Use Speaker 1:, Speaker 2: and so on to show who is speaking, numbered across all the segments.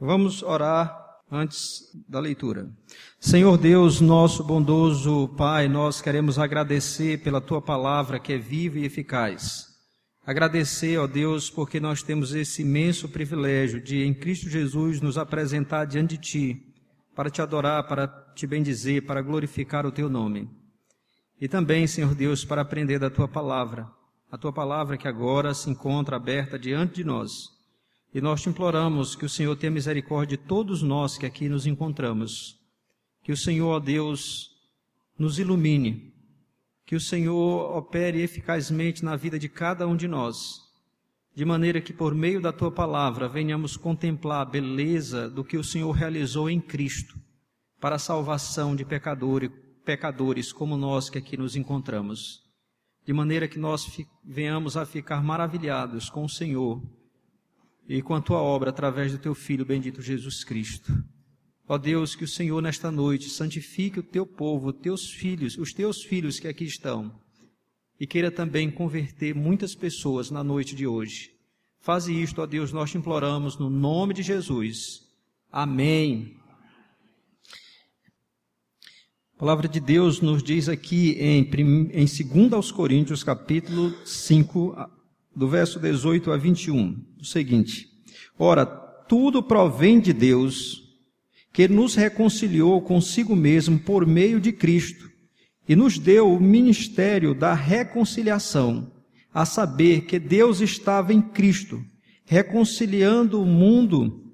Speaker 1: Vamos orar antes da leitura. Senhor Deus, nosso bondoso Pai, nós queremos agradecer pela tua palavra que é viva e eficaz. Agradecer, ó Deus, porque nós temos esse imenso privilégio de, em Cristo Jesus, nos apresentar diante de Ti, para te adorar, para te bendizer, para glorificar o Teu nome. E também, Senhor Deus, para aprender da Tua palavra, a Tua palavra que agora se encontra aberta diante de nós. E nós te imploramos que o Senhor tenha misericórdia de todos nós que aqui nos encontramos. Que o Senhor, ó Deus, nos ilumine que o Senhor opere eficazmente na vida de cada um de nós, de maneira que por meio da tua palavra venhamos contemplar a beleza do que o Senhor realizou em Cristo para a salvação de pecadores, pecadores como nós que aqui nos encontramos. De maneira que nós venhamos a ficar maravilhados com o Senhor e com a tua obra através do teu Filho bendito Jesus Cristo. Ó Deus, que o Senhor nesta noite santifique o teu povo, teus filhos, os teus filhos que aqui estão, e queira também converter muitas pessoas na noite de hoje. Faze isto, ó Deus, nós te imploramos no nome de Jesus. Amém. A palavra de Deus nos diz aqui em, em 2 aos Coríntios, capítulo 5, do verso 18 a 21, o seguinte: Ora, tudo provém de Deus, que nos reconciliou consigo mesmo por meio de Cristo e nos deu o ministério da reconciliação, a saber que Deus estava em Cristo, reconciliando o mundo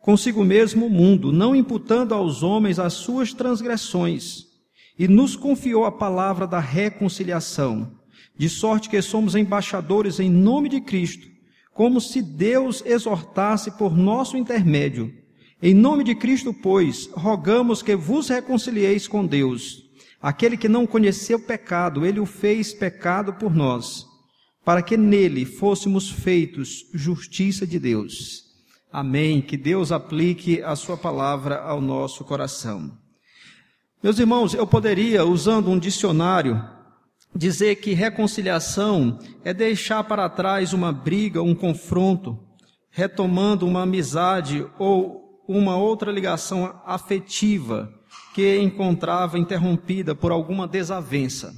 Speaker 1: consigo mesmo o mundo, não imputando aos homens as suas transgressões, e nos confiou a palavra da reconciliação, de sorte que somos embaixadores em nome de Cristo, como se Deus exortasse por nosso intermédio em nome de Cristo, pois, rogamos que vos reconcilieis com Deus. Aquele que não conheceu pecado, ele o fez pecado por nós, para que nele fôssemos feitos justiça de Deus. Amém. Que Deus aplique a sua palavra ao nosso coração. Meus irmãos, eu poderia, usando um dicionário, dizer que reconciliação é deixar para trás uma briga, um confronto, retomando uma amizade ou uma outra ligação afetiva que encontrava interrompida por alguma desavença.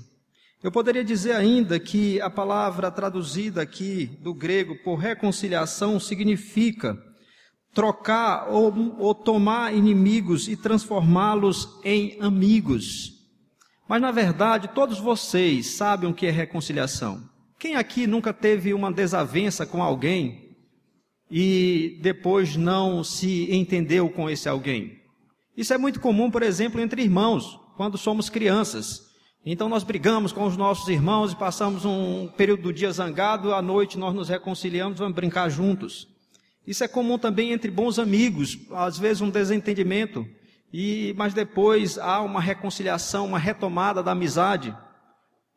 Speaker 1: Eu poderia dizer ainda que a palavra traduzida aqui do grego por reconciliação significa trocar ou, ou tomar inimigos e transformá-los em amigos. Mas na verdade, todos vocês sabem o que é reconciliação. Quem aqui nunca teve uma desavença com alguém e depois não se entendeu com esse alguém. Isso é muito comum, por exemplo, entre irmãos, quando somos crianças. Então nós brigamos com os nossos irmãos e passamos um período do dia zangado, à noite nós nos reconciliamos, vamos brincar juntos. Isso é comum também entre bons amigos, às vezes um desentendimento, e mas depois há uma reconciliação, uma retomada da amizade.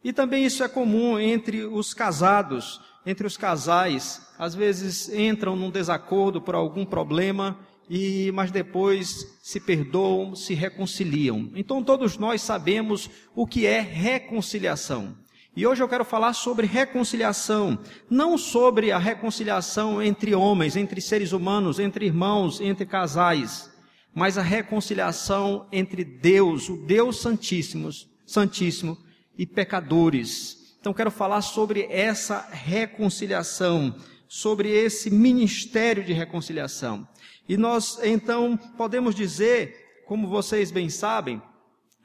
Speaker 1: E também isso é comum entre os casados, entre os casais, às vezes entram num desacordo por algum problema e mas depois se perdoam, se reconciliam. Então todos nós sabemos o que é reconciliação. E hoje eu quero falar sobre reconciliação, não sobre a reconciliação entre homens, entre seres humanos, entre irmãos, entre casais, mas a reconciliação entre Deus, o Deus Santíssimo, Santíssimo e pecadores. Então quero falar sobre essa reconciliação, sobre esse ministério de reconciliação. E nós então podemos dizer, como vocês bem sabem,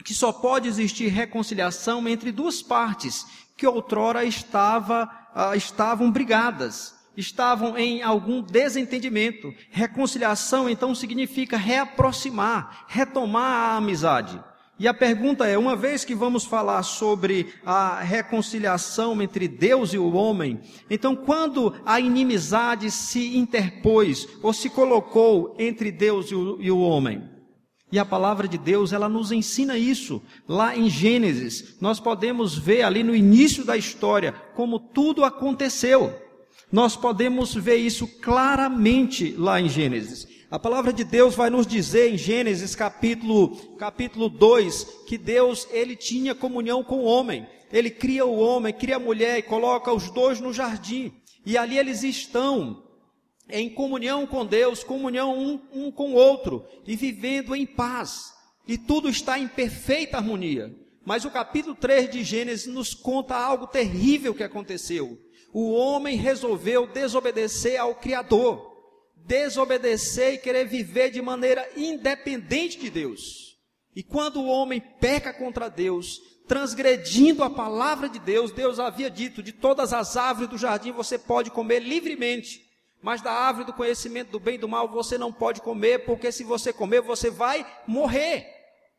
Speaker 1: que só pode existir reconciliação entre duas partes que outrora estava, uh, estavam brigadas, estavam em algum desentendimento. Reconciliação então significa reaproximar, retomar a amizade. E a pergunta é: uma vez que vamos falar sobre a reconciliação entre Deus e o homem, então quando a inimizade se interpôs ou se colocou entre Deus e o, e o homem? E a palavra de Deus, ela nos ensina isso. Lá em Gênesis, nós podemos ver ali no início da história como tudo aconteceu. Nós podemos ver isso claramente lá em Gênesis. A palavra de Deus vai nos dizer em Gênesis capítulo, capítulo 2 que Deus ele tinha comunhão com o homem. Ele cria o homem, cria a mulher e coloca os dois no jardim. E ali eles estão em comunhão com Deus, comunhão um, um com o outro, e vivendo em paz. E tudo está em perfeita harmonia. Mas o capítulo 3 de Gênesis nos conta algo terrível que aconteceu. O homem resolveu desobedecer ao Criador, desobedecer e querer viver de maneira independente de Deus. E quando o homem peca contra Deus, transgredindo a palavra de Deus, Deus havia dito: de todas as árvores do jardim você pode comer livremente, mas da árvore do conhecimento do bem e do mal você não pode comer, porque se você comer você vai morrer.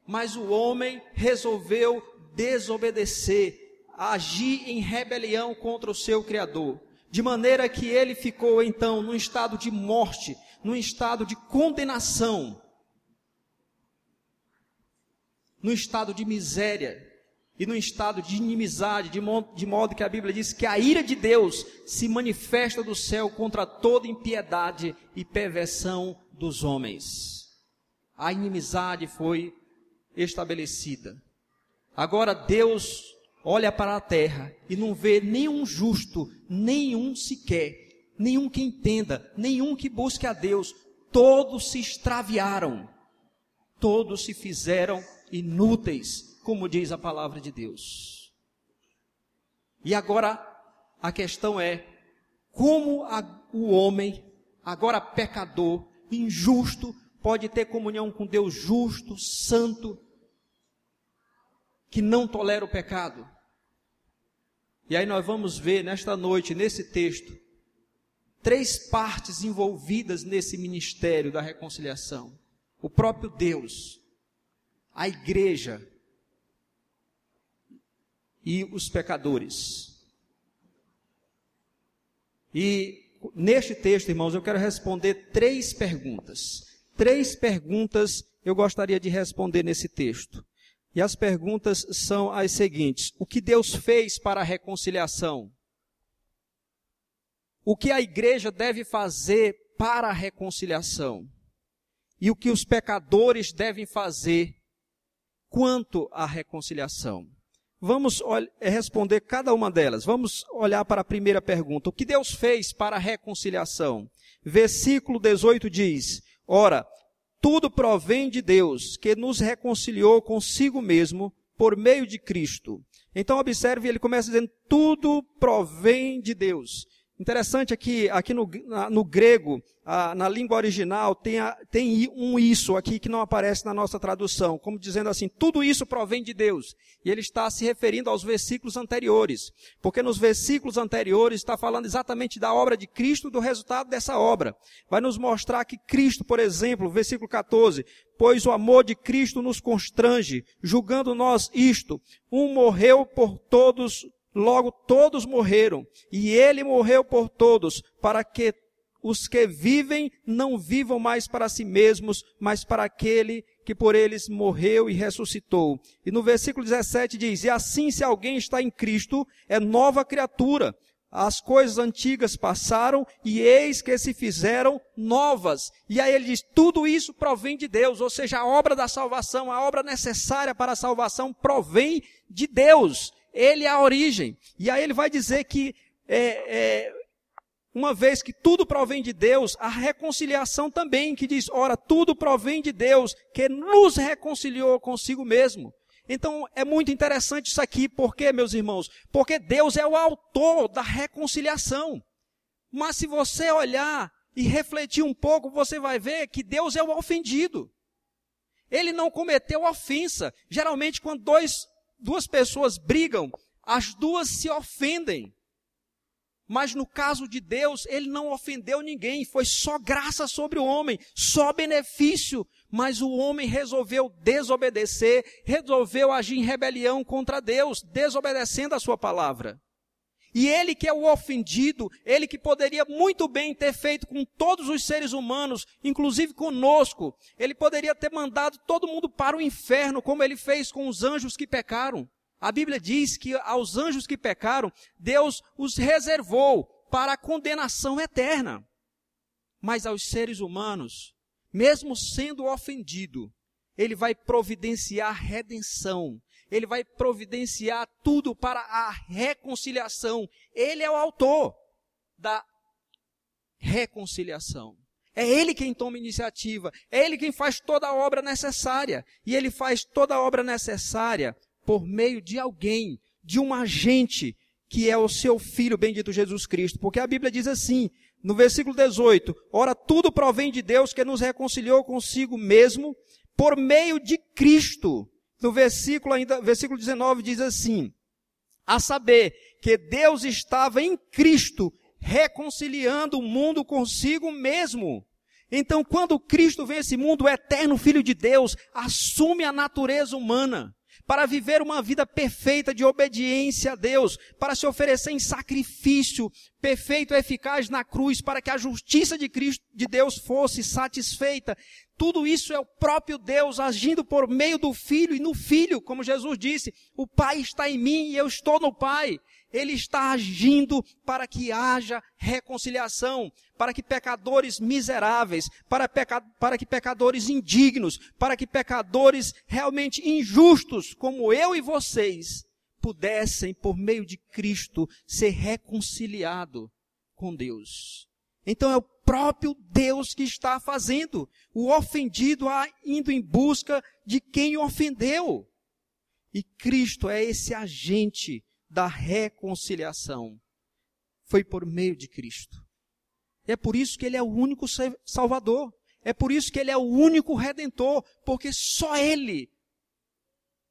Speaker 1: Mas o homem resolveu desobedecer, agir em rebelião contra o seu Criador, de maneira que ele ficou então num estado de morte, num estado de condenação, num estado de miséria e num estado de inimizade, de modo, de modo que a Bíblia diz que a ira de Deus se manifesta do céu contra toda impiedade e perversão dos homens. A inimizade foi estabelecida. Agora Deus olha para a terra e não vê nenhum justo, nenhum sequer, nenhum que entenda, nenhum que busque a Deus. Todos se extraviaram, todos se fizeram inúteis, como diz a palavra de Deus. E agora a questão é: como a, o homem, agora pecador, injusto, pode ter comunhão com Deus justo, santo, que não tolera o pecado. E aí nós vamos ver nesta noite, nesse texto, três partes envolvidas nesse ministério da reconciliação: o próprio Deus, a igreja e os pecadores. E neste texto, irmãos, eu quero responder três perguntas. Três perguntas eu gostaria de responder nesse texto. E as perguntas são as seguintes: O que Deus fez para a reconciliação? O que a igreja deve fazer para a reconciliação? E o que os pecadores devem fazer quanto à reconciliação? Vamos responder cada uma delas. Vamos olhar para a primeira pergunta. O que Deus fez para a reconciliação? Versículo 18 diz: Ora, tudo provém de Deus, que nos reconciliou consigo mesmo por meio de Cristo. Então observe, ele começa dizendo: tudo provém de Deus. Interessante aqui, aqui no, no grego, na língua original, tem, a, tem um isso aqui que não aparece na nossa tradução, como dizendo assim, tudo isso provém de Deus. E ele está se referindo aos versículos anteriores, porque nos versículos anteriores está falando exatamente da obra de Cristo, do resultado dessa obra. Vai nos mostrar que Cristo, por exemplo, versículo 14, pois o amor de Cristo nos constrange, julgando nós isto, um morreu por todos Logo todos morreram, e ele morreu por todos, para que os que vivem não vivam mais para si mesmos, mas para aquele que por eles morreu e ressuscitou. E no versículo 17 diz: E assim, se alguém está em Cristo, é nova criatura. As coisas antigas passaram e eis que se fizeram novas. E aí ele diz: tudo isso provém de Deus, ou seja, a obra da salvação, a obra necessária para a salvação provém de Deus. Ele é a origem. E aí ele vai dizer que, é, é, uma vez que tudo provém de Deus, a reconciliação também, que diz, ora, tudo provém de Deus, que nos reconciliou consigo mesmo. Então é muito interessante isso aqui, por quê, meus irmãos? Porque Deus é o autor da reconciliação. Mas se você olhar e refletir um pouco, você vai ver que Deus é o ofendido. Ele não cometeu ofensa. Geralmente, quando dois duas pessoas brigam, as duas se ofendem. Mas no caso de Deus, ele não ofendeu ninguém, foi só graça sobre o homem, só benefício. Mas o homem resolveu desobedecer, resolveu agir em rebelião contra Deus, desobedecendo a sua palavra. E ele que é o ofendido, ele que poderia muito bem ter feito com todos os seres humanos, inclusive conosco, ele poderia ter mandado todo mundo para o inferno, como ele fez com os anjos que pecaram. A Bíblia diz que aos anjos que pecaram, Deus os reservou para a condenação eterna. Mas aos seres humanos, mesmo sendo ofendido, ele vai providenciar redenção, ele vai providenciar tudo para a reconciliação. Ele é o autor da reconciliação. É Ele quem toma iniciativa, é Ele quem faz toda a obra necessária. E Ele faz toda a obra necessária por meio de alguém, de um agente, que é o seu Filho bendito Jesus Cristo. Porque a Bíblia diz assim, no versículo 18: Ora, tudo provém de Deus que nos reconciliou consigo mesmo por meio de Cristo. No versículo ainda, versículo 19 diz assim: a saber que Deus estava em Cristo reconciliando o mundo consigo mesmo. Então, quando Cristo vem a esse mundo, o eterno Filho de Deus assume a natureza humana para viver uma vida perfeita de obediência a Deus, para se oferecer em sacrifício perfeito e eficaz na cruz, para que a justiça de Cristo, de Deus fosse satisfeita. Tudo isso é o próprio Deus agindo por meio do Filho e no Filho, como Jesus disse, o Pai está em mim e eu estou no Pai. Ele está agindo para que haja reconciliação, para que pecadores miseráveis, para, peca, para que pecadores indignos, para que pecadores realmente injustos, como eu e vocês, pudessem, por meio de Cristo, ser reconciliado com Deus. Então é o próprio Deus que está fazendo, o ofendido indo em busca de quem o ofendeu. E Cristo é esse agente da reconciliação. Foi por meio de Cristo. É por isso que Ele é o único Salvador. É por isso que Ele é o único Redentor, porque só Ele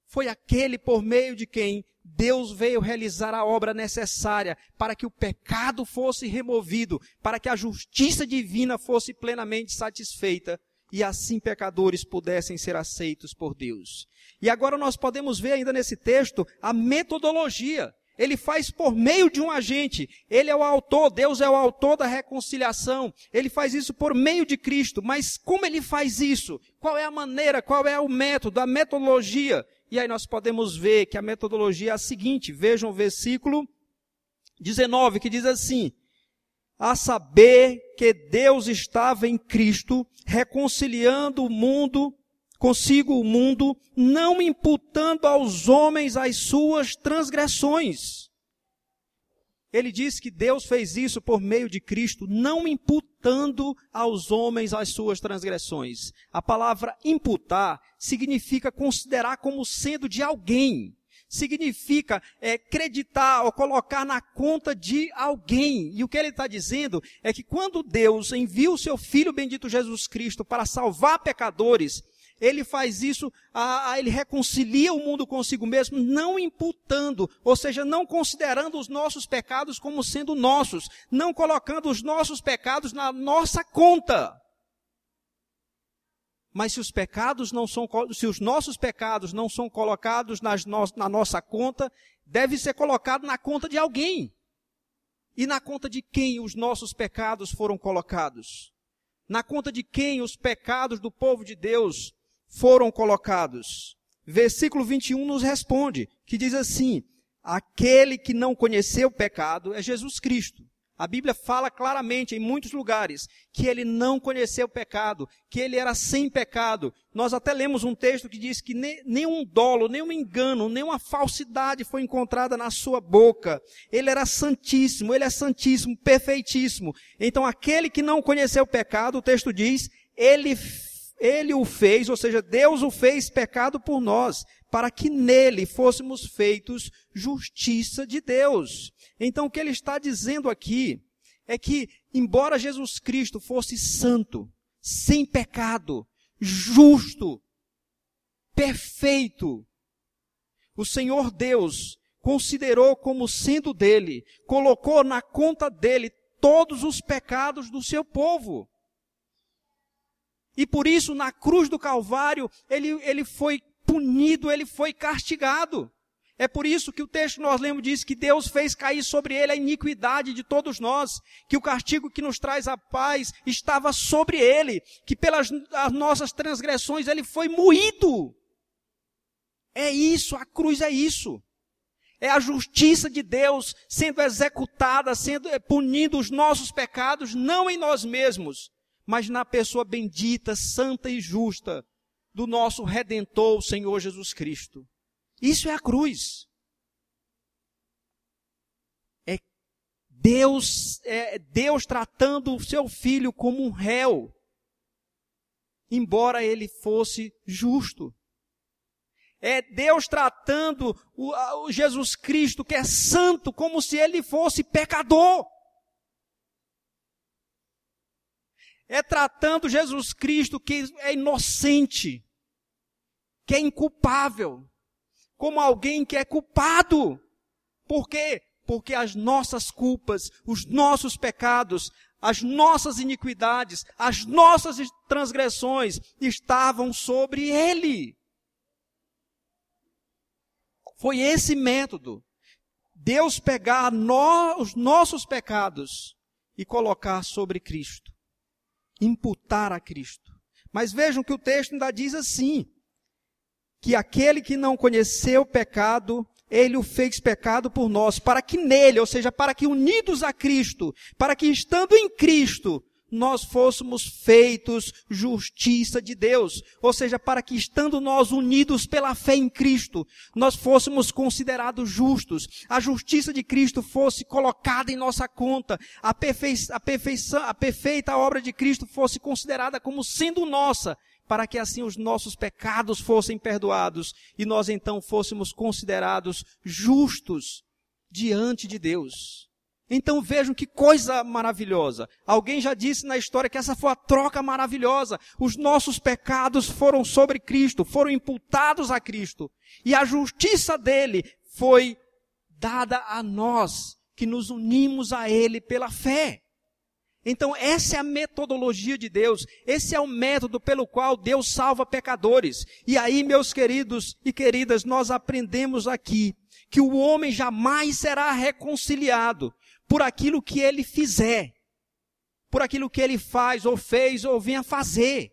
Speaker 1: foi aquele por meio de quem Deus veio realizar a obra necessária para que o pecado fosse removido, para que a justiça divina fosse plenamente satisfeita e assim pecadores pudessem ser aceitos por Deus. E agora nós podemos ver ainda nesse texto a metodologia. Ele faz por meio de um agente. Ele é o autor, Deus é o autor da reconciliação. Ele faz isso por meio de Cristo. Mas como ele faz isso? Qual é a maneira? Qual é o método? A metodologia? E aí nós podemos ver que a metodologia é a seguinte. Vejam o versículo 19 que diz assim: a saber que Deus estava em Cristo, reconciliando o mundo consigo o mundo, não imputando aos homens as suas transgressões. Ele diz que Deus fez isso por meio de Cristo, não imputando aos homens as suas transgressões. A palavra imputar significa considerar como sendo de alguém significa é, acreditar ou colocar na conta de alguém. E o que ele está dizendo é que quando Deus envia o seu Filho bendito Jesus Cristo para salvar pecadores, ele faz isso, a, a, ele reconcilia o mundo consigo mesmo, não imputando, ou seja, não considerando os nossos pecados como sendo nossos, não colocando os nossos pecados na nossa conta. Mas se os pecados não são, se os nossos pecados não são colocados no, na nossa conta, deve ser colocado na conta de alguém. E na conta de quem os nossos pecados foram colocados? Na conta de quem os pecados do povo de Deus foram colocados? Versículo 21 nos responde, que diz assim: Aquele que não conheceu o pecado é Jesus Cristo. A Bíblia fala claramente em muitos lugares que ele não conheceu o pecado, que ele era sem pecado. Nós até lemos um texto que diz que nenhum dolo, nenhum engano, nenhuma falsidade foi encontrada na sua boca. Ele era santíssimo, ele é santíssimo, perfeitíssimo. Então aquele que não conheceu o pecado, o texto diz, ele ele o fez, ou seja, Deus o fez pecado por nós, para que nele fôssemos feitos justiça de Deus. Então o que ele está dizendo aqui é que, embora Jesus Cristo fosse santo, sem pecado, justo, perfeito, o Senhor Deus considerou como sendo dele, colocou na conta dele todos os pecados do seu povo. E por isso, na cruz do Calvário, ele, ele foi punido, ele foi castigado. É por isso que o texto que nós lemos diz que Deus fez cair sobre ele a iniquidade de todos nós, que o castigo que nos traz a paz estava sobre ele, que pelas nossas transgressões ele foi moído. É isso, a cruz é isso. É a justiça de Deus sendo executada, sendo eh, punindo os nossos pecados, não em nós mesmos, mas na pessoa bendita, santa e justa do nosso redentor, o Senhor Jesus Cristo. Isso é a cruz. É Deus, é, Deus tratando o seu filho como um réu, embora ele fosse justo. É Deus tratando o, o Jesus Cristo, que é santo, como se ele fosse pecador. É tratando Jesus Cristo, que é inocente, que é inculpável, como alguém que é culpado. Por quê? Porque as nossas culpas, os nossos pecados, as nossas iniquidades, as nossas transgressões estavam sobre ele. Foi esse método. Deus pegar no, os nossos pecados e colocar sobre Cristo. Imputar a Cristo. Mas vejam que o texto ainda diz assim: que aquele que não conheceu o pecado, ele o fez pecado por nós, para que nele, ou seja, para que unidos a Cristo, para que estando em Cristo, nós fôssemos feitos justiça de Deus. Ou seja, para que estando nós unidos pela fé em Cristo, nós fôssemos considerados justos, a justiça de Cristo fosse colocada em nossa conta, a, perfei a, perfeição, a perfeita obra de Cristo fosse considerada como sendo nossa, para que assim os nossos pecados fossem perdoados e nós então fôssemos considerados justos diante de Deus. Então vejam que coisa maravilhosa. Alguém já disse na história que essa foi a troca maravilhosa. Os nossos pecados foram sobre Cristo, foram imputados a Cristo. E a justiça dele foi dada a nós, que nos unimos a ele pela fé. Então essa é a metodologia de Deus, esse é o método pelo qual Deus salva pecadores. E aí, meus queridos e queridas, nós aprendemos aqui que o homem jamais será reconciliado por aquilo que ele fizer, por aquilo que ele faz ou fez ou vinha fazer.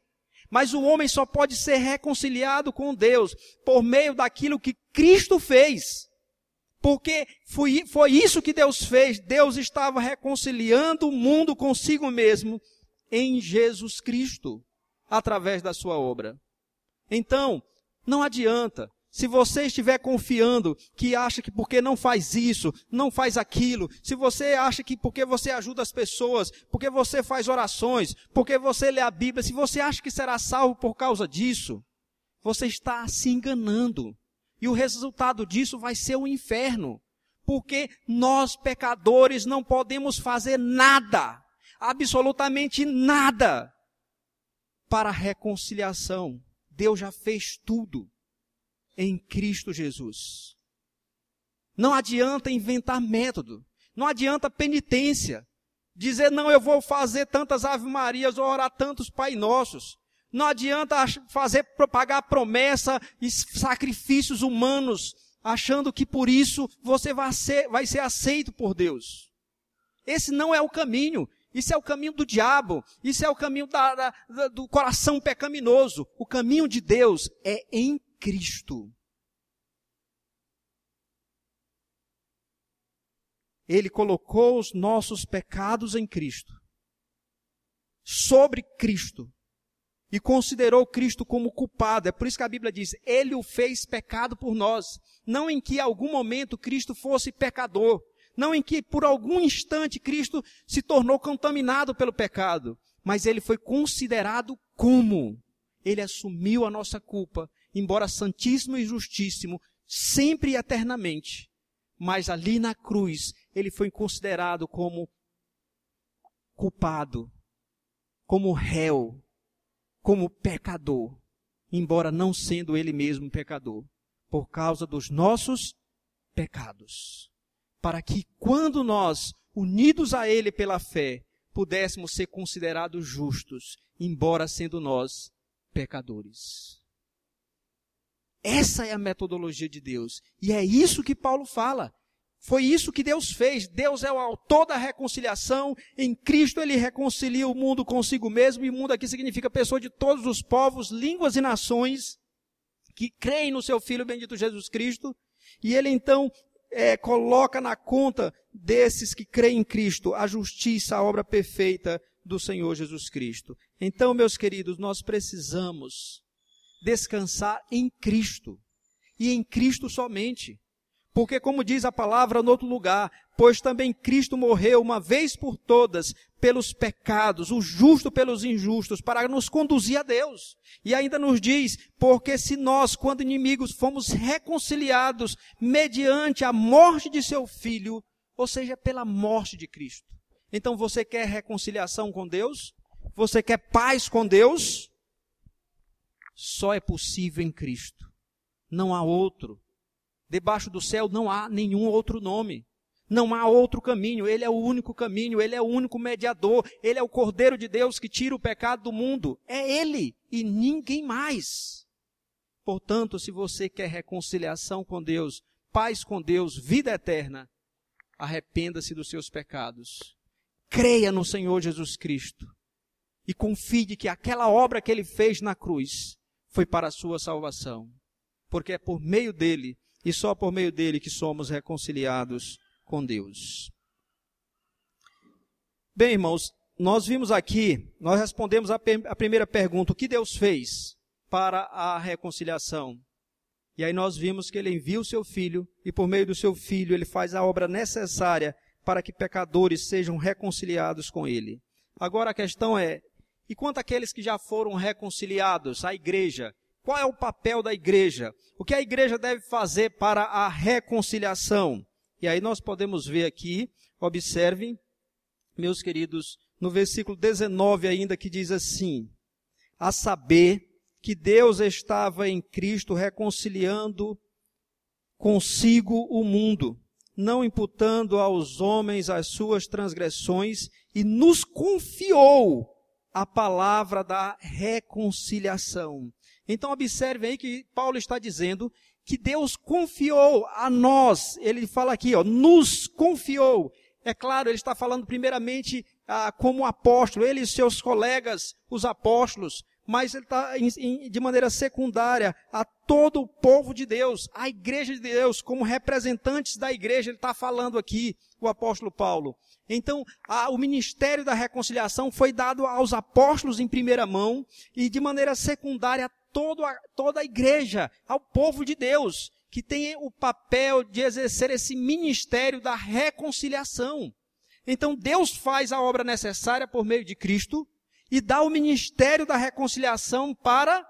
Speaker 1: Mas o homem só pode ser reconciliado com Deus por meio daquilo que Cristo fez. Porque foi, foi isso que Deus fez. Deus estava reconciliando o mundo consigo mesmo em Jesus Cristo, através da sua obra. Então, não adianta se você estiver confiando que acha que porque não faz isso, não faz aquilo, se você acha que porque você ajuda as pessoas, porque você faz orações, porque você lê a Bíblia, se você acha que será salvo por causa disso, você está se enganando. E o resultado disso vai ser o inferno. Porque nós, pecadores, não podemos fazer nada, absolutamente nada, para a reconciliação. Deus já fez tudo em Cristo Jesus. Não adianta inventar método. Não adianta penitência. Dizer, não, eu vou fazer tantas Ave Marias ou orar tantos Pai Nossos. Não adianta fazer, pagar promessa e sacrifícios humanos, achando que por isso você vai ser, vai ser aceito por Deus. Esse não é o caminho. Isso é o caminho do diabo. Isso é o caminho da, da, do coração pecaminoso. O caminho de Deus é em Cristo. Ele colocou os nossos pecados em Cristo, sobre Cristo, e considerou Cristo como culpado. É por isso que a Bíblia diz: Ele o fez pecado por nós. Não em que algum momento Cristo fosse pecador, não em que por algum instante Cristo se tornou contaminado pelo pecado, mas ele foi considerado como. Ele assumiu a nossa culpa embora santíssimo e justíssimo, sempre e eternamente. Mas ali na cruz, ele foi considerado como culpado, como réu, como pecador, embora não sendo ele mesmo pecador, por causa dos nossos pecados. Para que quando nós, unidos a ele pela fé, pudéssemos ser considerados justos, embora sendo nós pecadores. Essa é a metodologia de Deus. E é isso que Paulo fala. Foi isso que Deus fez. Deus é o autor da reconciliação. Em Cristo ele reconcilia o mundo consigo mesmo. E mundo aqui significa pessoa de todos os povos, línguas e nações que creem no seu Filho bendito Jesus Cristo. E ele então é, coloca na conta desses que creem em Cristo a justiça, a obra perfeita do Senhor Jesus Cristo. Então, meus queridos, nós precisamos descansar em Cristo. E em Cristo somente. Porque, como diz a palavra no outro lugar, pois também Cristo morreu uma vez por todas pelos pecados, o justo pelos injustos, para nos conduzir a Deus. E ainda nos diz, porque se nós, quando inimigos, fomos reconciliados mediante a morte de seu filho, ou seja, pela morte de Cristo. Então você quer reconciliação com Deus? Você quer paz com Deus? Só é possível em Cristo. Não há outro. Debaixo do céu não há nenhum outro nome. Não há outro caminho, Ele é o único caminho, Ele é o único mediador, Ele é o Cordeiro de Deus que tira o pecado do mundo. É Ele e ninguém mais. Portanto, se você quer reconciliação com Deus, paz com Deus, vida eterna, arrependa-se dos seus pecados. Creia no Senhor Jesus Cristo e confie que aquela obra que Ele fez na cruz foi para a sua salvação. Porque é por meio dele e só por meio dele que somos reconciliados com Deus. Bem, irmãos, nós vimos aqui, nós respondemos a, a primeira pergunta: o que Deus fez para a reconciliação? E aí nós vimos que ele envia o seu filho e por meio do seu filho ele faz a obra necessária para que pecadores sejam reconciliados com ele. Agora a questão é: e quanto àqueles que já foram reconciliados, a igreja? Qual é o papel da igreja? O que a igreja deve fazer para a reconciliação? E aí nós podemos ver aqui, observem, meus queridos, no versículo 19 ainda que diz assim: A saber que Deus estava em Cristo reconciliando consigo o mundo, não imputando aos homens as suas transgressões, e nos confiou a palavra da reconciliação. Então observe aí que Paulo está dizendo que Deus confiou a nós. Ele fala aqui, ó, nos confiou. É claro, ele está falando primeiramente ah, como apóstolo, ele e seus colegas, os apóstolos, mas ele está de maneira secundária a todo o povo de Deus, a igreja de Deus, como representantes da igreja, ele está falando aqui, o apóstolo Paulo. Então, a, o ministério da reconciliação foi dado aos apóstolos em primeira mão e de maneira secundária a todo a, toda a igreja, ao povo de Deus, que tem o papel de exercer esse ministério da reconciliação. Então, Deus faz a obra necessária por meio de Cristo e dá o ministério da reconciliação para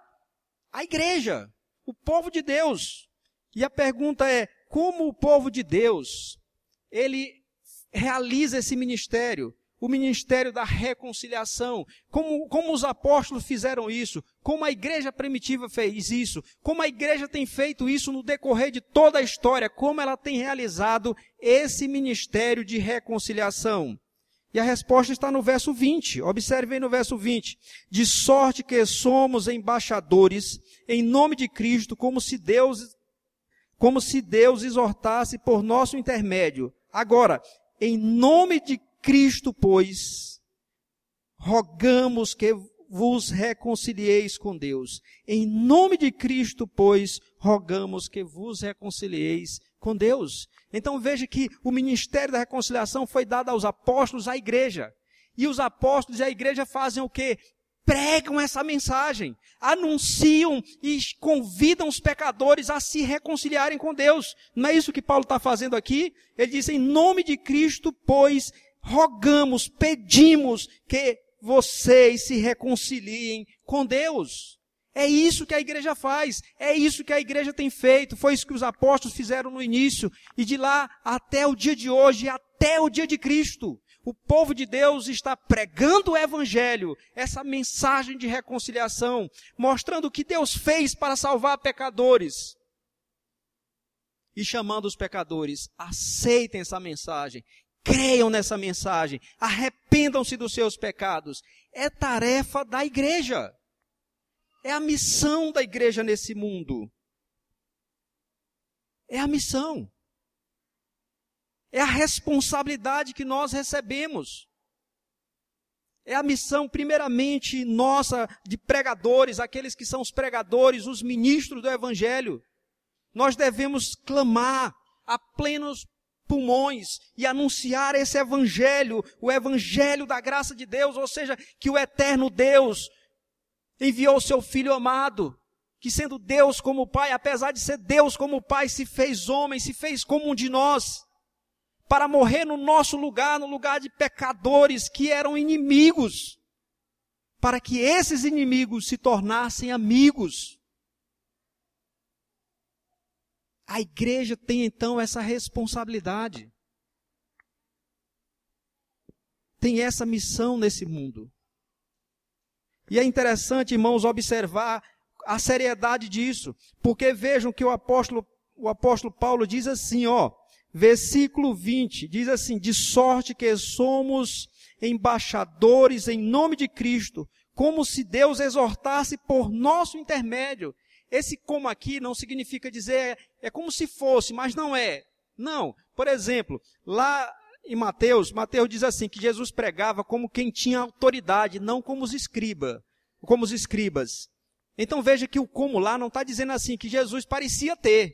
Speaker 1: a igreja, o povo de Deus. E a pergunta é: como o povo de Deus ele realiza esse ministério? o ministério da reconciliação, como, como os apóstolos fizeram isso, como a igreja primitiva fez isso, como a igreja tem feito isso no decorrer de toda a história, como ela tem realizado esse ministério de reconciliação. E a resposta está no verso 20. Observem no verso 20. De sorte que somos embaixadores em nome de Cristo, como se Deus como se Deus exortasse por nosso intermédio. Agora, em nome de Cristo, pois, rogamos que vos reconcilieis com Deus. Em nome de Cristo, pois, rogamos que vos reconcilieis com Deus. Então veja que o ministério da reconciliação foi dado aos apóstolos, à igreja. E os apóstolos e a igreja fazem o quê? Pregam essa mensagem, anunciam e convidam os pecadores a se reconciliarem com Deus. Não é isso que Paulo está fazendo aqui? Ele diz: em nome de Cristo, pois, rogamos, pedimos que vocês se reconciliem com Deus. É isso que a igreja faz, é isso que a igreja tem feito, foi isso que os apóstolos fizeram no início, e de lá até o dia de hoje, até o dia de Cristo. O povo de Deus está pregando o evangelho, essa mensagem de reconciliação, mostrando o que Deus fez para salvar pecadores. E chamando os pecadores, aceitem essa mensagem, creiam nessa mensagem, arrependam-se dos seus pecados. É tarefa da igreja. É a missão da igreja nesse mundo. É a missão. É a responsabilidade que nós recebemos. É a missão, primeiramente, nossa, de pregadores, aqueles que são os pregadores, os ministros do Evangelho. Nós devemos clamar a plenos pulmões e anunciar esse evangelho, o evangelho da graça de Deus, ou seja, que o eterno Deus enviou o seu filho amado, que sendo Deus como Pai, apesar de ser Deus como Pai, se fez homem, se fez como um de nós, para morrer no nosso lugar, no lugar de pecadores que eram inimigos, para que esses inimigos se tornassem amigos. A igreja tem então essa responsabilidade. Tem essa missão nesse mundo. E é interessante, irmãos, observar a seriedade disso, porque vejam que o apóstolo, o apóstolo Paulo diz assim, ó, versículo 20, diz assim: De sorte que somos embaixadores em nome de Cristo, como se Deus exortasse por nosso intermédio. Esse como aqui não significa dizer, é como se fosse, mas não é. Não. Por exemplo, lá em Mateus, Mateus diz assim, que Jesus pregava como quem tinha autoridade, não como os como os escribas. Então veja que o como lá não está dizendo assim que Jesus parecia ter.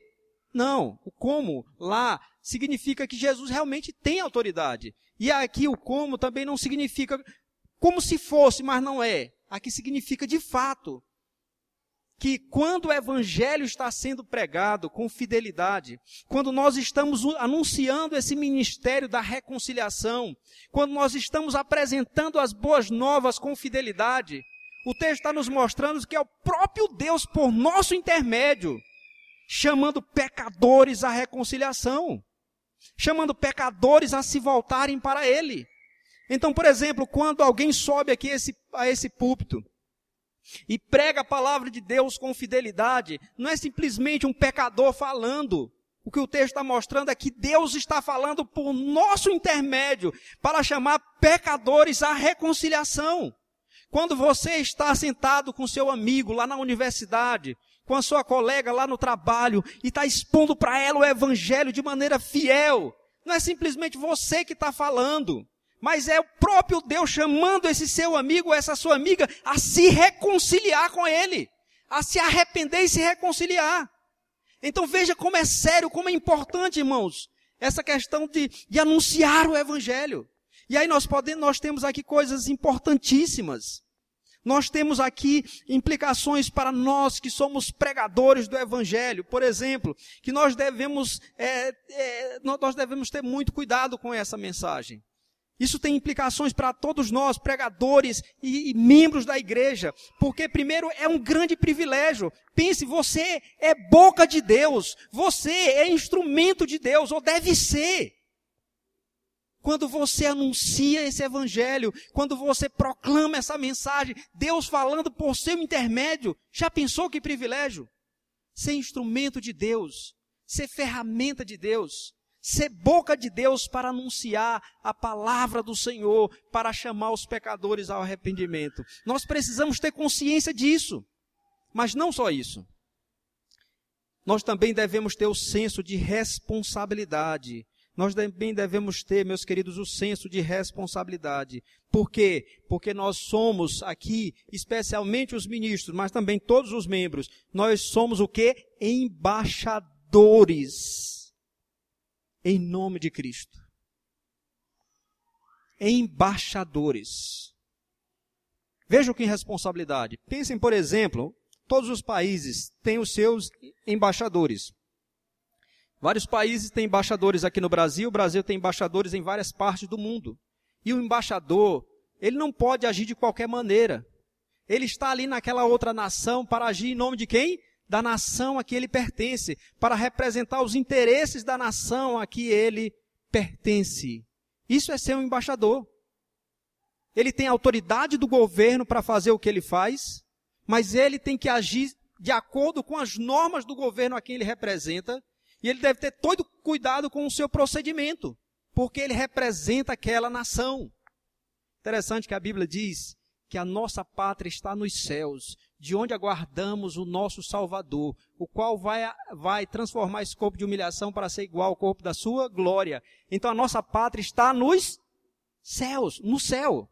Speaker 1: Não, o como lá significa que Jesus realmente tem autoridade. E aqui o como também não significa como se fosse, mas não é. Aqui significa de fato que quando o evangelho está sendo pregado com fidelidade, quando nós estamos anunciando esse ministério da reconciliação, quando nós estamos apresentando as boas novas com fidelidade, o texto está nos mostrando que é o próprio Deus, por nosso intermédio, chamando pecadores à reconciliação, chamando pecadores a se voltarem para Ele. Então, por exemplo, quando alguém sobe aqui esse, a esse púlpito e prega a palavra de Deus com fidelidade, não é simplesmente um pecador falando. O que o texto está mostrando é que Deus está falando por nosso intermédio para chamar pecadores à reconciliação. Quando você está sentado com seu amigo lá na universidade, com a sua colega lá no trabalho e está expondo para ela o evangelho de maneira fiel, não é simplesmente você que está falando. Mas é o próprio Deus chamando esse seu amigo, essa sua amiga, a se reconciliar com Ele, a se arrepender e se reconciliar. Então veja como é sério, como é importante, irmãos, essa questão de, de anunciar o Evangelho. E aí nós podemos, nós temos aqui coisas importantíssimas. Nós temos aqui implicações para nós que somos pregadores do Evangelho. Por exemplo, que nós devemos, é, é, nós devemos ter muito cuidado com essa mensagem. Isso tem implicações para todos nós, pregadores e, e, membros da igreja, porque primeiro é um grande privilégio. Pense, você é boca de Deus, você é instrumento de Deus, ou deve ser. Quando você anuncia esse evangelho, quando você proclama essa mensagem, Deus falando por seu intermédio, já pensou que privilégio? Ser instrumento de Deus, ser ferramenta de Deus ser boca de Deus para anunciar a palavra do Senhor, para chamar os pecadores ao arrependimento. Nós precisamos ter consciência disso. Mas não só isso. Nós também devemos ter o senso de responsabilidade. Nós também devemos ter, meus queridos, o senso de responsabilidade. Por quê? Porque nós somos aqui, especialmente os ministros, mas também todos os membros, nós somos o que? Embaixadores em nome de Cristo. Embaixadores. Vejam que responsabilidade. Pensem, por exemplo, todos os países têm os seus embaixadores. Vários países têm embaixadores aqui no Brasil, o Brasil tem embaixadores em várias partes do mundo. E o embaixador, ele não pode agir de qualquer maneira. Ele está ali naquela outra nação para agir em nome de quem? Da nação a que ele pertence, para representar os interesses da nação a que ele pertence. Isso é ser um embaixador. Ele tem autoridade do governo para fazer o que ele faz, mas ele tem que agir de acordo com as normas do governo a quem ele representa, e ele deve ter todo cuidado com o seu procedimento, porque ele representa aquela nação. Interessante que a Bíblia diz que a nossa pátria está nos céus, de onde aguardamos o nosso Salvador, o qual vai, vai transformar esse corpo de humilhação para ser igual ao corpo da sua glória. Então a nossa pátria está nos céus, no céu.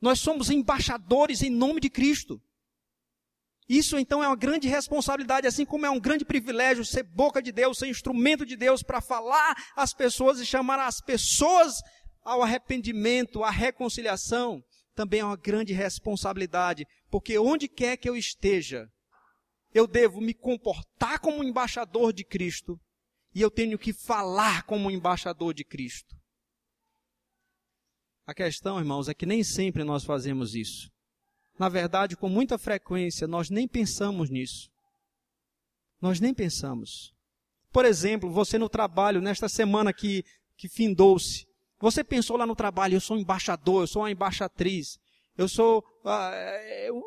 Speaker 1: Nós somos embaixadores em nome de Cristo. Isso então é uma grande responsabilidade, assim como é um grande privilégio ser boca de Deus, ser instrumento de Deus para falar às pessoas e chamar as pessoas ao arrependimento, à reconciliação também é uma grande responsabilidade, porque onde quer que eu esteja, eu devo me comportar como embaixador de Cristo e eu tenho que falar como embaixador de Cristo. A questão, irmãos, é que nem sempre nós fazemos isso. Na verdade, com muita frequência, nós nem pensamos nisso. Nós nem pensamos. Por exemplo, você no trabalho, nesta semana que, que findou-se, você pensou lá no trabalho, eu sou embaixador, eu sou uma embaixatriz, eu sou, ah, eu,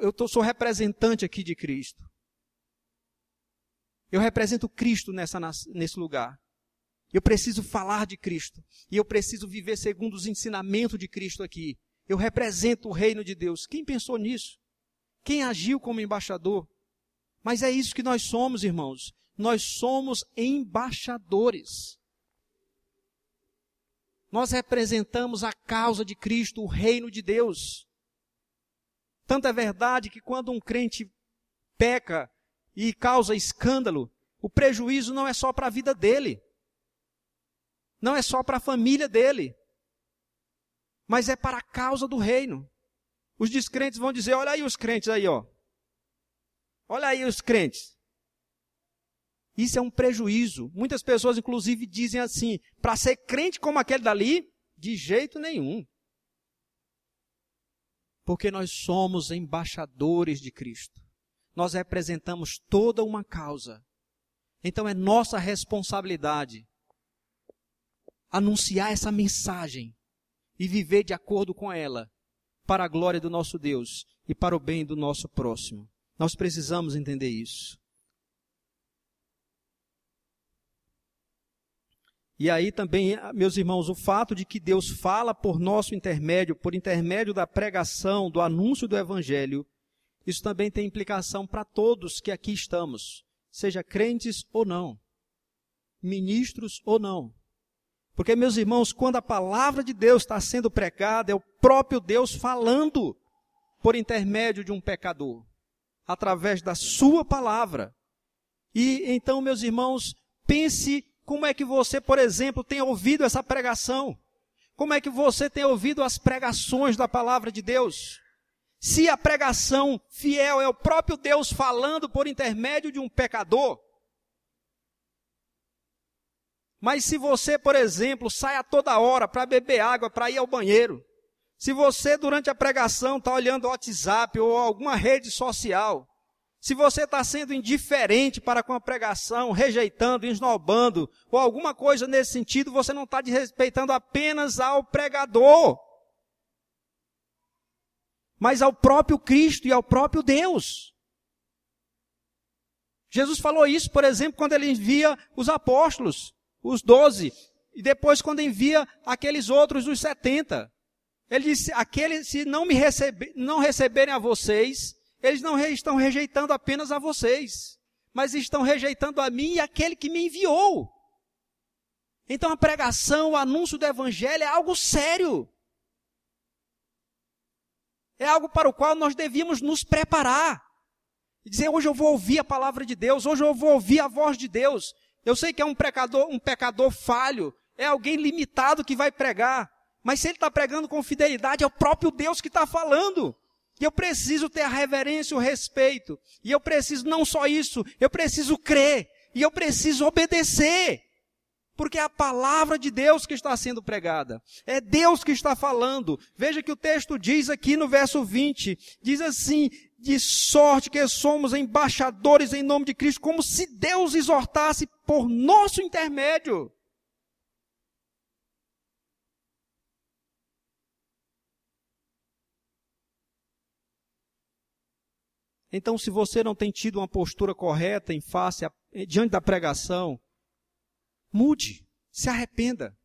Speaker 1: eu tô, sou representante aqui de Cristo. Eu represento Cristo nessa, nesse lugar. Eu preciso falar de Cristo. E eu preciso viver segundo os ensinamentos de Cristo aqui. Eu represento o reino de Deus. Quem pensou nisso? Quem agiu como embaixador? Mas é isso que nós somos, irmãos. Nós somos embaixadores. Nós representamos a causa de Cristo, o reino de Deus. Tanto é verdade que quando um crente peca e causa escândalo, o prejuízo não é só para a vida dele, não é só para a família dele, mas é para a causa do reino. Os descrentes vão dizer: olha aí os crentes aí, ó. Olha aí os crentes. Isso é um prejuízo. Muitas pessoas, inclusive, dizem assim: para ser crente como aquele dali, de jeito nenhum. Porque nós somos embaixadores de Cristo. Nós representamos toda uma causa. Então é nossa responsabilidade anunciar essa mensagem e viver de acordo com ela, para a glória do nosso Deus e para o bem do nosso próximo. Nós precisamos entender isso. E aí também, meus irmãos, o fato de que Deus fala por nosso intermédio, por intermédio da pregação, do anúncio do Evangelho, isso também tem implicação para todos que aqui estamos, seja crentes ou não, ministros ou não. Porque, meus irmãos, quando a palavra de Deus está sendo pregada, é o próprio Deus falando por intermédio de um pecador, através da sua palavra. E então, meus irmãos, pense como é que você, por exemplo, tem ouvido essa pregação. Como é que você tem ouvido as pregações da palavra de Deus? Se a pregação fiel é o próprio Deus falando por intermédio de um pecador, mas se você, por exemplo, sai a toda hora para beber água, para ir ao banheiro, se você durante a pregação está olhando o WhatsApp ou alguma rede social, se você está sendo indiferente para com a pregação, rejeitando, esnobando, ou alguma coisa nesse sentido, você não está desrespeitando apenas ao pregador, mas ao próprio Cristo e ao próprio Deus. Jesus falou isso, por exemplo, quando ele envia os apóstolos os doze, e depois quando envia aqueles outros, os setenta. Ele disse, aqueles, se não me receber, não receberem a vocês, eles não estão rejeitando apenas a vocês, mas estão rejeitando a mim e aquele que me enviou. Então a pregação, o anúncio do evangelho é algo sério. É algo para o qual nós devíamos nos preparar. E dizer, hoje eu vou ouvir a palavra de Deus, hoje eu vou ouvir a voz de Deus. Eu sei que é um pecador, um pecador falho, é alguém limitado que vai pregar. Mas se ele está pregando com fidelidade, é o próprio Deus que está falando. E eu preciso ter a reverência, o respeito. E eu preciso não só isso, eu preciso crer. E eu preciso obedecer. Porque é a palavra de Deus que está sendo pregada. É Deus que está falando. Veja que o texto diz aqui no verso 20: diz assim: de sorte que somos embaixadores em nome de Cristo, como se Deus exortasse por nosso intermédio. Então, se você não tem tido uma postura correta em face, a, diante da pregação, mude, se arrependa.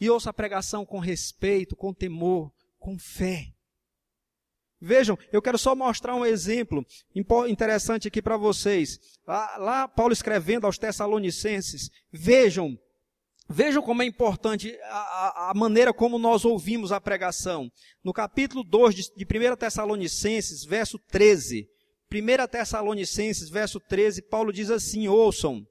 Speaker 1: E ouça a pregação com respeito, com temor, com fé. Vejam, eu quero só mostrar um exemplo interessante aqui para vocês. Lá, lá, Paulo escrevendo aos Tessalonicenses, vejam, vejam como é importante a, a, maneira como nós ouvimos a pregação. No capítulo 2 de, de 1 Tessalonicenses, verso 13. 1 Tessalonicenses, verso 13, Paulo diz assim: ouçam.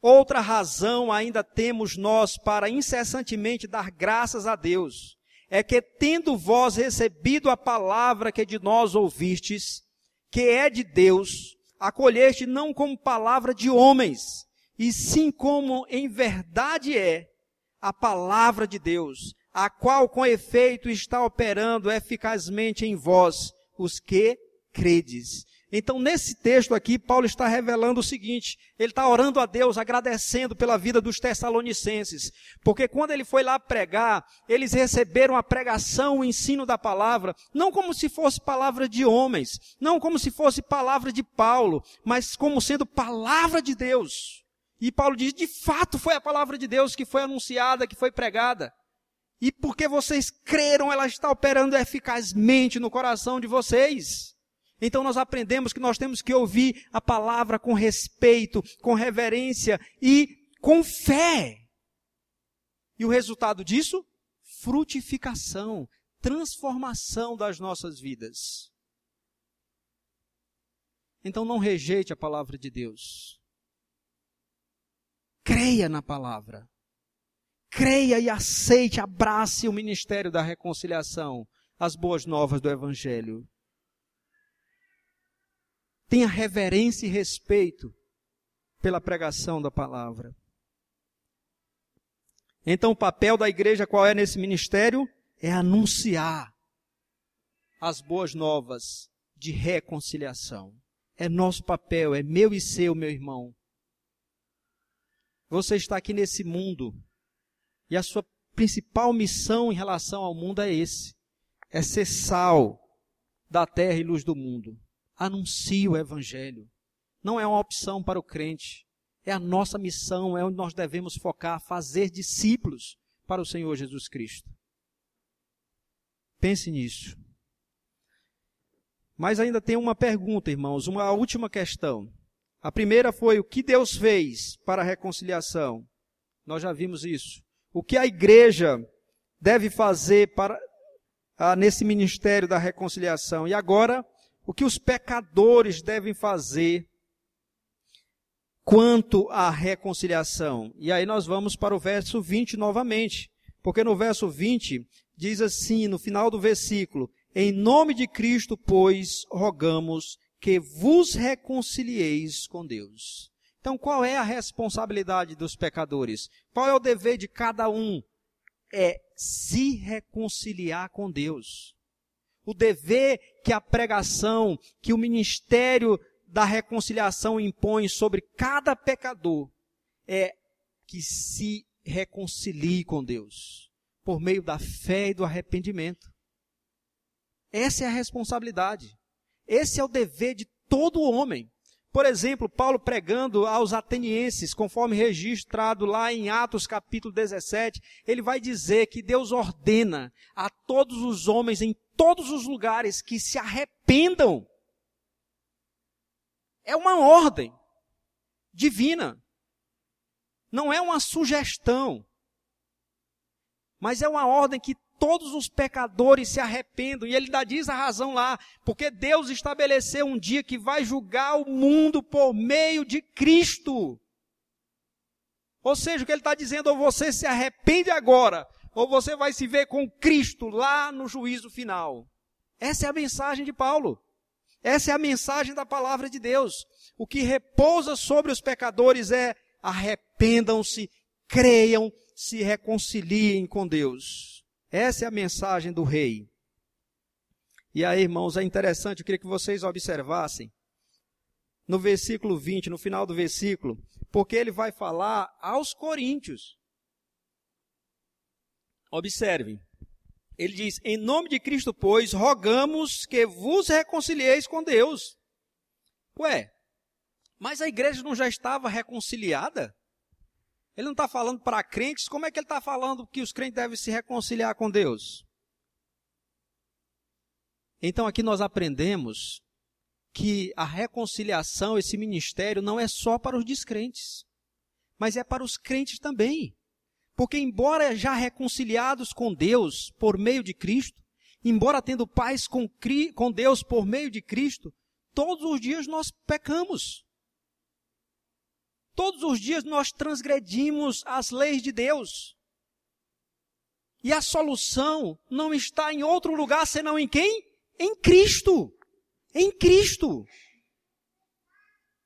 Speaker 1: Outra razão ainda temos nós para incessantemente dar graças a Deus é que, tendo vós recebido a palavra que de nós ouvistes, que é de Deus, acolheste não como palavra de homens, e sim como em verdade é a palavra de Deus, a qual com efeito está operando eficazmente em vós, os que credes. Então, nesse texto aqui, Paulo está revelando o seguinte: ele está orando a Deus, agradecendo pela vida dos Tessalonicenses, porque quando ele foi lá pregar, eles receberam a pregação, o ensino da palavra, não como se fosse palavra de homens, não como se fosse palavra de Paulo, mas como sendo palavra de Deus. E Paulo diz: de fato foi a palavra de Deus que foi anunciada, que foi pregada. E porque vocês creram, ela está operando eficazmente no coração de vocês. Então nós aprendemos que nós temos que ouvir a palavra com respeito, com reverência e com fé. E o resultado disso? Frutificação, transformação das nossas vidas. Então não rejeite a palavra de Deus. Creia na palavra. Creia e aceite, abrace o ministério da reconciliação, as boas novas do Evangelho. Tenha reverência e respeito pela pregação da palavra. Então, o papel da igreja qual é nesse ministério? É anunciar as boas novas de reconciliação. É nosso papel, é meu e seu, meu irmão. Você está aqui nesse mundo e a sua principal missão em relação ao mundo é esse: é ser sal da terra e luz do mundo. Anuncie o evangelho. Não é uma opção para o crente. É a nossa missão, é onde nós devemos focar, fazer discípulos para o Senhor Jesus Cristo. Pense nisso. Mas ainda tem uma pergunta, irmãos, uma última questão. A primeira foi o que Deus fez para a reconciliação. Nós já vimos isso o que a igreja deve fazer para ah, nesse ministério da reconciliação. E agora, o que os pecadores devem fazer quanto à reconciliação. E aí nós vamos para o verso 20 novamente, porque no verso 20 diz assim, no final do versículo: Em nome de Cristo, pois, rogamos que vos reconcilieis com Deus. Então, qual é a responsabilidade dos pecadores? Qual é o dever de cada um? É se reconciliar com Deus. O dever que a pregação, que o ministério da reconciliação impõe sobre cada pecador é que se reconcilie com Deus por meio da fé e do arrependimento. Essa é a responsabilidade. Esse é o dever de todo homem. Por exemplo, Paulo pregando aos atenienses, conforme registrado lá em Atos capítulo 17, ele vai dizer que Deus ordena a todos os homens em todos os lugares que se arrependam. É uma ordem divina. Não é uma sugestão. Mas é uma ordem que todos os pecadores se arrependam. E ele dá diz a razão lá, porque Deus estabeleceu um dia que vai julgar o mundo por meio de Cristo. Ou seja, o que ele está dizendo, ou você se arrepende agora, ou você vai se ver com Cristo lá no juízo final. Essa é a mensagem de Paulo. Essa é a mensagem da palavra de Deus. O que repousa sobre os pecadores é arrependam-se, creiam, se reconciliem com Deus. Essa é a mensagem do rei. E aí, irmãos, é interessante, eu queria que vocês observassem no versículo 20, no final do versículo, porque ele vai falar aos coríntios. Observem. Ele diz: Em nome de Cristo, pois, rogamos que vos reconcilieis com Deus. Ué, mas a igreja não já estava reconciliada? Ele não está falando para crentes, como é que ele está falando que os crentes devem se reconciliar com Deus? Então aqui nós aprendemos que a reconciliação, esse ministério, não é só para os descrentes, mas é para os crentes também. Porque, embora já reconciliados com Deus por meio de Cristo, embora tendo paz com, Deus por meio de Cristo, todos os dias nós pecamos. Todos os dias nós transgredimos as leis de Deus. E a solução não está em outro lugar senão em quem? Em Cristo. em Cristo.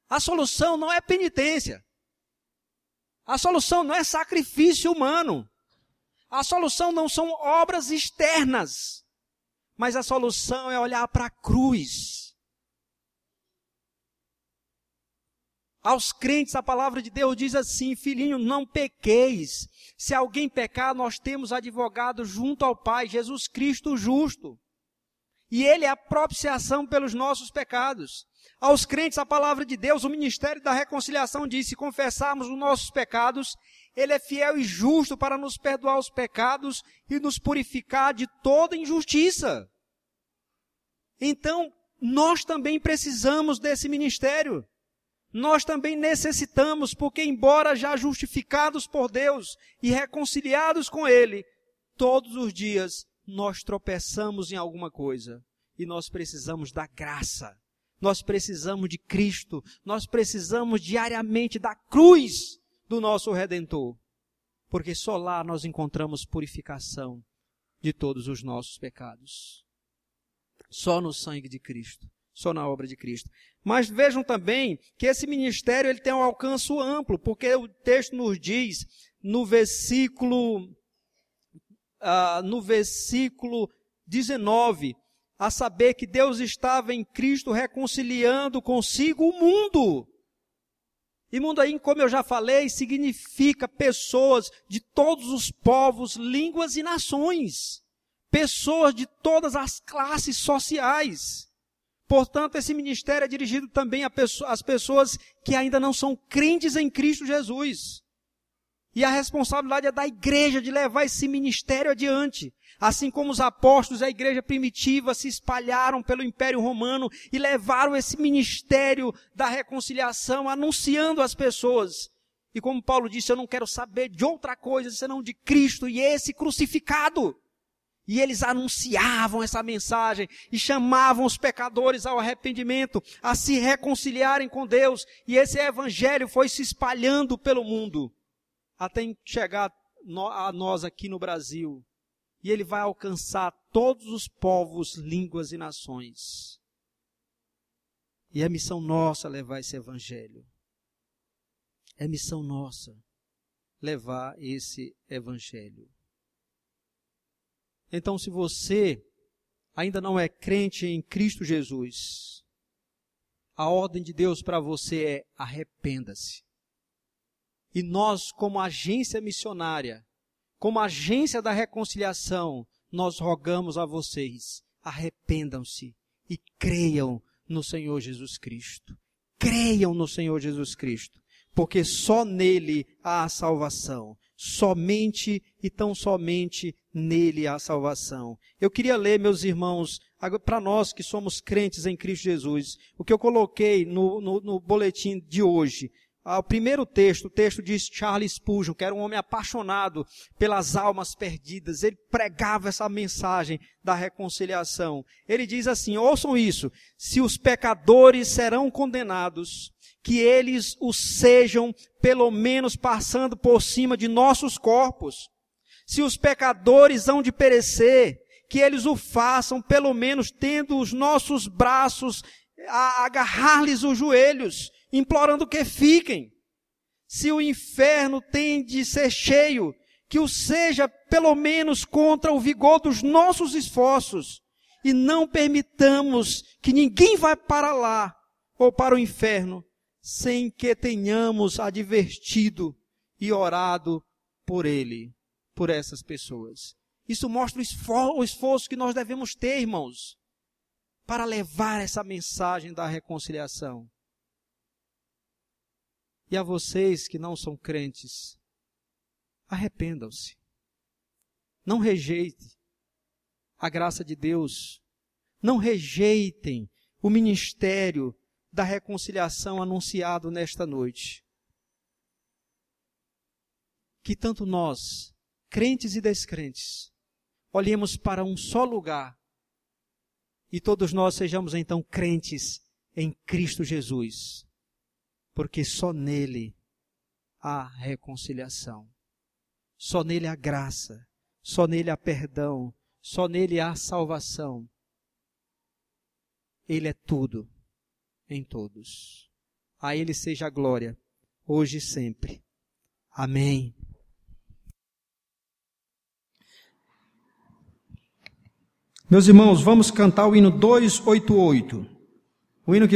Speaker 1: A solução não é penitência. A solução não é sacrifício humano. A solução não são obras externas. Mas a solução é olhar para a cruz. Aos crentes, a palavra de Deus diz assim: Filhinho, não pequeis. Se alguém pecar, nós temos advogado junto ao Pai, Jesus Cristo justo. E Ele é a propiciação pelos nossos pecados. Aos crentes, a palavra de Deus, o ministério da reconciliação diz: se confessarmos os nossos pecados, Ele é fiel e justo para nos perdoar os pecados e nos purificar de toda injustiça. Então, nós também precisamos desse ministério. Nós também necessitamos, porque, embora já justificados por Deus e reconciliados com Ele, todos os dias nós tropeçamos em alguma coisa. E nós precisamos da graça. Nós precisamos de Cristo, nós precisamos diariamente da cruz do nosso Redentor, porque só lá nós encontramos purificação de todos os nossos pecados. Só no sangue de Cristo, só na obra de Cristo. Mas vejam também que esse ministério ele tem um alcance amplo, porque o texto nos diz no versículo uh, no versículo 19, a saber que Deus estava em Cristo reconciliando consigo o mundo. E mundo aí, como eu já falei, significa pessoas de todos os povos, línguas e nações. Pessoas de todas as classes sociais. Portanto, esse ministério é dirigido também às pessoas que ainda não são crentes em Cristo Jesus. E a responsabilidade é da igreja de levar esse ministério adiante. Assim como os apóstolos, a igreja primitiva se espalharam pelo Império Romano e levaram esse ministério da reconciliação, anunciando às pessoas. E como Paulo disse, eu não quero saber de outra coisa senão de Cristo e esse crucificado. E eles anunciavam essa mensagem e chamavam os pecadores ao arrependimento, a se reconciliarem com Deus. E esse evangelho foi se espalhando pelo mundo, até chegar a nós aqui no Brasil e ele vai alcançar todos os povos, línguas e nações. E é missão nossa levar esse evangelho. É missão nossa levar esse evangelho. Então, se você ainda não é crente em Cristo Jesus, a ordem de Deus para você é arrependa-se. E nós, como agência missionária, como agência da reconciliação, nós rogamos a vocês, arrependam-se e creiam no Senhor Jesus Cristo. Creiam no Senhor Jesus Cristo, porque só nele há a salvação. Somente e tão somente nele há salvação. Eu queria ler, meus irmãos, para nós que somos crentes em Cristo Jesus, o que eu coloquei no, no, no boletim de hoje. Ah, o primeiro texto, o texto de Charles Spurgeon, que era um homem apaixonado pelas almas perdidas. Ele pregava essa mensagem da reconciliação. Ele diz assim: ouçam isso. Se os pecadores serão condenados, que eles o sejam, pelo menos passando por cima de nossos corpos. Se os pecadores hão de perecer, que eles o façam, pelo menos tendo os nossos braços a agarrar-lhes os joelhos implorando que fiquem. Se o inferno tem de ser cheio, que o seja pelo menos contra o vigor dos nossos esforços, e não permitamos que ninguém vá para lá ou para o inferno sem que tenhamos advertido e orado por ele, por essas pessoas. Isso mostra o esforço que nós devemos ter, irmãos, para levar essa mensagem da reconciliação. E a vocês que não são crentes, arrependam-se. Não rejeitem a graça de Deus. Não rejeitem o ministério da reconciliação anunciado nesta noite. Que tanto nós, crentes e descrentes, olhemos para um só lugar e todos nós sejamos então crentes em Cristo Jesus porque só nele há reconciliação. Só nele há graça, só nele há perdão, só nele há salvação.
Speaker 2: Ele é tudo em todos. A Ele seja a glória, hoje e sempre. Amém.
Speaker 1: Meus irmãos, vamos cantar o hino 288. O hino que